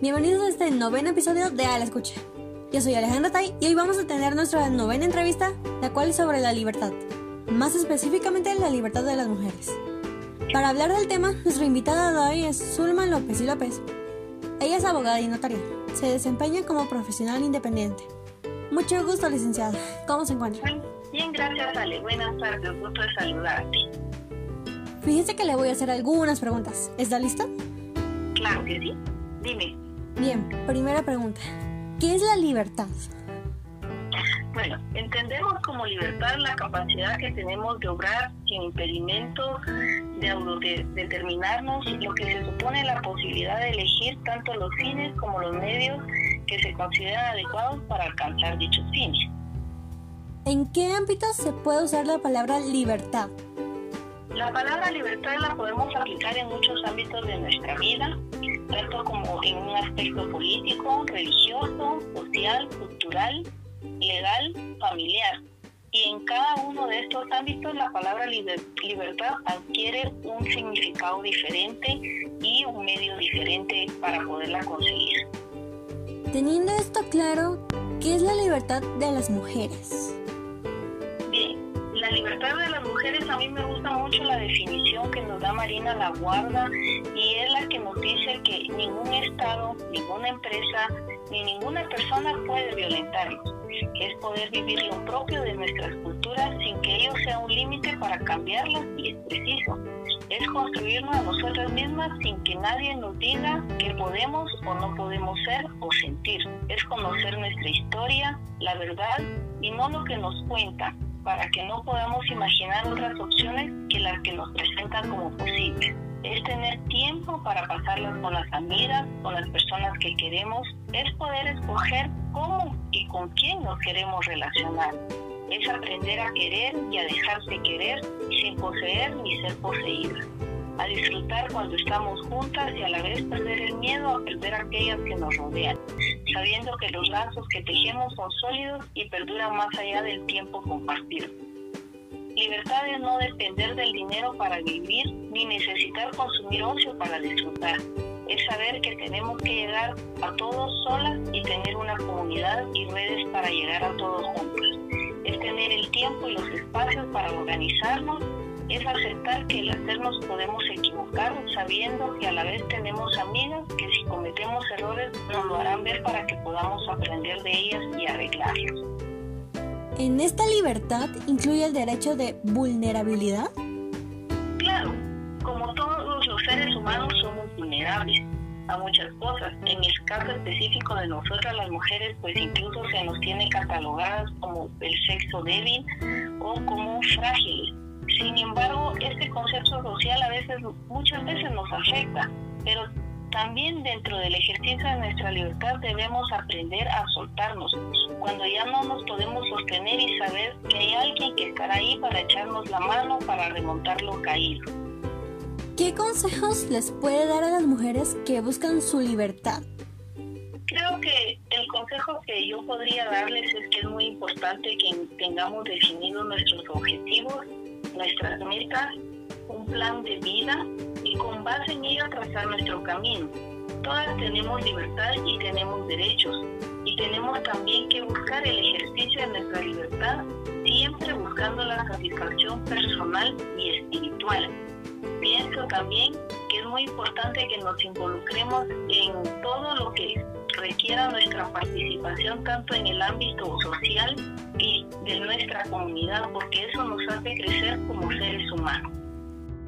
al noveno episodio de A la Escucha. Yo soy Alejandra Tai y hoy vamos a tener nuestra novena entrevista, la cual es sobre la libertad, más específicamente la libertad de las mujeres. Para hablar del tema, nuestra invitada de hoy es Zulma López y López. Ella es abogada y notaria. Se desempeña como profesional independiente. Mucho gusto, licenciada. ¿Cómo se encuentra? Bien, gracias, Ale. Buenas tardes. Gusto de saludarte. Fíjese que le voy a hacer algunas preguntas. ¿Está lista? Claro que sí. Dime. Bien, primera pregunta. ¿Qué es la libertad? Bueno, entendemos como libertad la capacidad que tenemos de obrar sin impedimento, de autodeterminarnos, lo que se supone la posibilidad de elegir tanto los fines como los medios que se consideran adecuados para alcanzar dichos fines. ¿En qué ámbitos se puede usar la palabra libertad? La palabra libertad la podemos aplicar en muchos ámbitos de nuestra vida, tanto como en un aspecto político, religioso, social, cultural, legal, familiar. Y en cada uno de estos ámbitos la palabra libertad adquiere un significado diferente y un medio diferente para poderla conseguir. Teniendo esto claro, ¿qué es la libertad de las mujeres? la libertad de las mujeres, a mí me gusta mucho la definición que nos da Marina La Guarda y es la que nos dice que ningún Estado, ninguna empresa, ni ninguna persona puede violentarnos. Es poder vivir lo propio de nuestras culturas sin que ello sea un límite para cambiarlas y es preciso. Es construirnos a nosotras mismas sin que nadie nos diga que podemos o no podemos ser o sentir. Es conocer nuestra historia, la verdad y no lo que nos cuentan para que no podamos imaginar otras opciones que las que nos presentan como posibles. Es tener tiempo para pasarlas con las amigas, con las personas que queremos. Es poder escoger cómo y con quién nos queremos relacionar. Es aprender a querer y a dejarse querer sin poseer ni ser poseída a disfrutar cuando estamos juntas y a la vez perder el miedo a perder aquellas que nos rodean, sabiendo que los lazos que tejemos son sólidos y perduran más allá del tiempo compartido. Libertad es no depender del dinero para vivir ni necesitar consumir ocio para disfrutar. Es saber que tenemos que llegar a todos solas y tener una comunidad y redes para llegar a todos juntos. Es tener el tiempo y los espacios para organizarnos es aceptar que el hacernos podemos equivocar sabiendo que a la vez tenemos amigas que si cometemos errores nos lo harán ver para que podamos aprender de ellas y arreglarlos. ¿En esta libertad incluye el derecho de vulnerabilidad? Claro, como todos los seres humanos somos vulnerables a muchas cosas. En el caso específico de nosotras las mujeres, pues incluso se nos tiene catalogadas como el sexo débil o como frágiles sin embargo, este concepto social a veces, muchas veces nos afecta, pero también dentro del ejercicio de nuestra libertad debemos aprender a soltarnos cuando ya no nos podemos sostener y saber que hay alguien que estará ahí para echarnos la mano para remontar lo caído. ¿Qué consejos les puede dar a las mujeres que buscan su libertad? Creo que el consejo que yo podría darles es que es muy importante que tengamos definidos nuestros objetivos nuestras metas, un plan de vida y con base en ello trazar nuestro camino. Todas tenemos libertad y tenemos derechos y tenemos también que buscar el ejercicio de nuestra libertad siempre buscando la satisfacción personal y espiritual. Pienso también que es muy importante que nos involucremos en todo lo que requiera nuestra participación tanto en el ámbito social y de nuestra comunidad, porque eso nos hace crecer como seres humanos.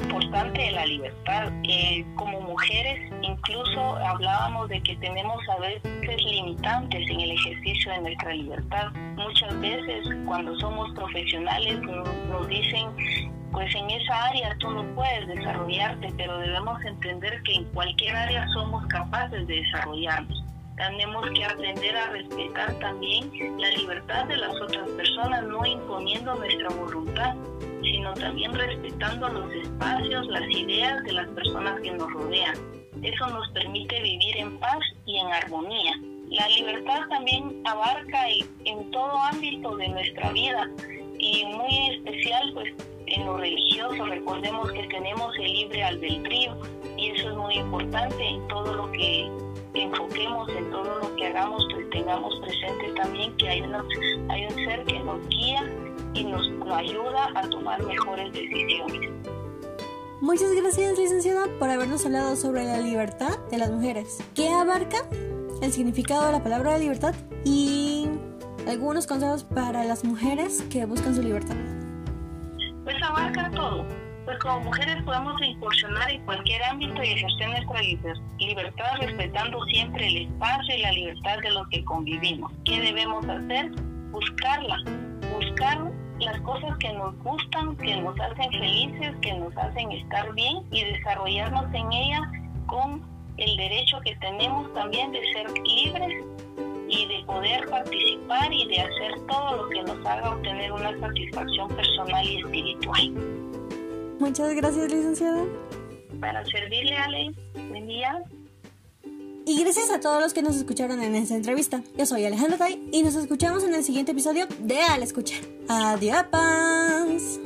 Importante de la libertad. Eh, como mujeres, incluso hablábamos de que tenemos a veces limitantes en el ejercicio de nuestra libertad. Muchas veces, cuando somos profesionales, nos dicen pues en esa área tú no puedes desarrollarte, pero debemos entender que en cualquier área somos capaces de desarrollarnos tenemos que aprender a respetar también la libertad de las otras personas, no imponiendo nuestra voluntad, sino también respetando los espacios, las ideas de las personas que nos rodean. Eso nos permite vivir en paz y en armonía. La libertad también abarca en todo ámbito de nuestra vida y muy especial pues en lo religioso. Recordemos que tenemos el libre albedrío y eso es muy importante en todo lo que enfoquemos en todo lo que hagamos, pues tengamos presente también que hay, hay un ser que nos guía y nos, nos ayuda a tomar mejores decisiones. Muchas gracias, licenciada, por habernos hablado sobre la libertad de las mujeres. ¿Qué abarca el significado de la palabra libertad y algunos consejos para las mujeres que buscan su libertad? Pues abarca todo. Pues como mujeres podemos incursionar en cualquier ámbito y ejercer nuestra libertad respetando siempre el espacio y la libertad de los que convivimos. ¿Qué debemos hacer? Buscarla, buscar las cosas que nos gustan, que nos hacen felices, que nos hacen estar bien y desarrollarnos en ella con el derecho que tenemos también de ser libres y de poder participar y de hacer todo lo que nos haga obtener una satisfacción personal y espiritual. Muchas gracias, licenciada. Para servirle, Ale. Buen día. Y gracias a todos los que nos escucharon en esta entrevista. Yo soy Alejandra Tai y nos escuchamos en el siguiente episodio de Al Escuchar. Adiós.